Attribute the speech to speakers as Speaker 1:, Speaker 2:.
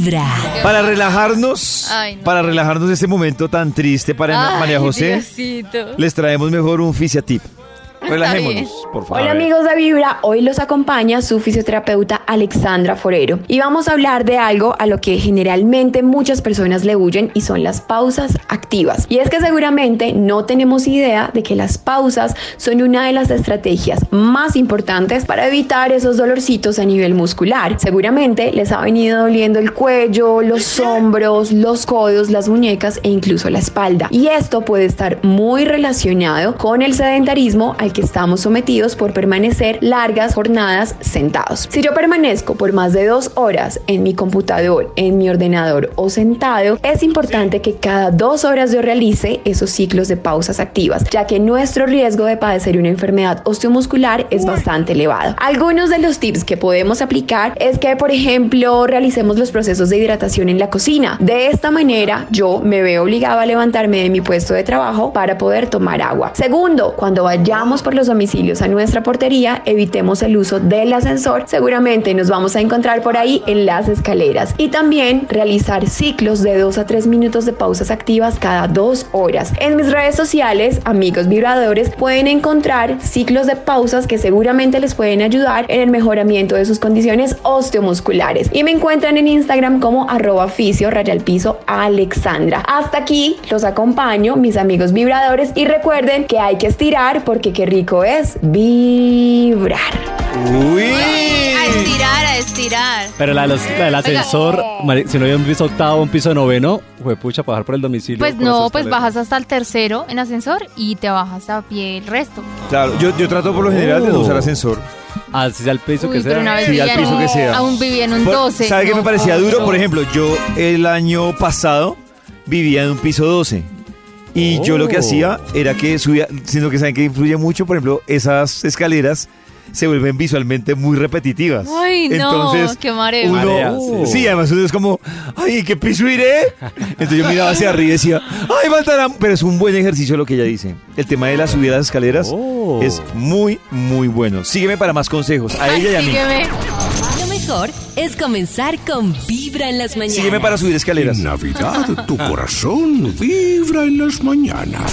Speaker 1: Vibra.
Speaker 2: Para relajarnos,
Speaker 3: Ay, no.
Speaker 2: para relajarnos este momento tan triste para
Speaker 3: Ay,
Speaker 2: María José,
Speaker 3: Diosito.
Speaker 2: les traemos mejor un fisiatip. Relájémonos,
Speaker 3: bien.
Speaker 2: por favor.
Speaker 4: Hola amigos de Vibra, hoy los acompaña su fisioterapeuta Alexandra Forero y vamos a hablar de algo a lo que generalmente muchas personas le huyen y son las pausas activas. Y es que seguramente no tenemos idea de que las pausas son una de las estrategias más importantes para evitar esos dolorcitos a nivel muscular. Seguramente les ha venido doliendo el cuello, los hombros, los codos, las muñecas e incluso la espalda. Y esto puede estar muy relacionado con el sedentarismo al que estamos sometidos por permanecer largas jornadas sentados. Si yo permanezco por más de dos horas en mi computador, en mi ordenador o sentado, es importante que cada dos horas yo realice esos ciclos de pausas activas, ya que nuestro riesgo de padecer una enfermedad osteomuscular es bastante elevado. Algunos de los tips que podemos aplicar es que, por ejemplo, realicemos los procesos de hidratación en la cocina. De esta manera, yo me veo obligado a levantarme de mi puesto de trabajo para poder tomar agua. Segundo, cuando vayamos por los domicilios a nuestra portería, evitemos el uso del ascensor. Seguramente nos vamos a encontrar por ahí en las escaleras. Y también realizar ciclos de 2 a 3 minutos de pausas activas cada dos horas. En mis redes sociales, amigos vibradores, pueden encontrar ciclos de pausas que seguramente les pueden ayudar en el mejoramiento de sus condiciones osteomusculares. Y me encuentran en Instagram como arroba rayal piso Alexandra. Hasta aquí los acompaño, mis amigos vibradores, y recuerden que hay que estirar porque qué rico es vibrar.
Speaker 2: Uy.
Speaker 3: A estirar, a estirar.
Speaker 5: Pero la, de los- la del ascensor, Mari- si no hay un piso octavo, un piso noveno, fue pucha, bajar por el domicilio.
Speaker 3: Pues
Speaker 5: por
Speaker 3: no, pues
Speaker 5: escaleras.
Speaker 3: bajas hasta el tercero en ascensor y te bajas a pie el resto.
Speaker 2: Claro, yo, yo trato por lo general de no usar
Speaker 5: Oh.
Speaker 2: asensor.
Speaker 5: Así sea el piso
Speaker 3: Uy,
Speaker 5: que
Speaker 3: pero
Speaker 5: sea.
Speaker 3: una vez
Speaker 2: Sí,
Speaker 3: vivía
Speaker 2: al
Speaker 3: en
Speaker 2: piso
Speaker 3: un-
Speaker 2: que sea.
Speaker 3: aún vivía en un
Speaker 2: Por-
Speaker 3: 12.
Speaker 2: ¿Sabe qué me parecía duro? Por ejemplo, yo el año pasado vivía en un piso 12. Y yo lo que
Speaker 5: Oh.
Speaker 2: hacía era que subía, sino que saben que influye mucho, por ejemplo, esas escaleras se vuelven visualmente muy repetitivas.
Speaker 3: Ay, no,
Speaker 2: Entonces,
Speaker 3: qué mareo.
Speaker 2: uno,
Speaker 5: Marea,
Speaker 2: sí.
Speaker 5: sí.
Speaker 2: además uno es como, ay, ¿qué piso iré? Entonces yo miraba hacia arriba y decía, ay, faltará. Pero es un buen ejercicio lo que ella dice. El tema de la subida de las escaleras
Speaker 5: Oh.
Speaker 2: es muy, muy bueno. Sígueme para más consejos, a
Speaker 3: Ay,
Speaker 2: ella y a mí.
Speaker 3: sígueme.
Speaker 1: Mejor es comenzar con Vibra en las mañanas.
Speaker 2: Sígueme para subir escaleras.
Speaker 6: En Navidad, tu corazón vibra en las mañanas.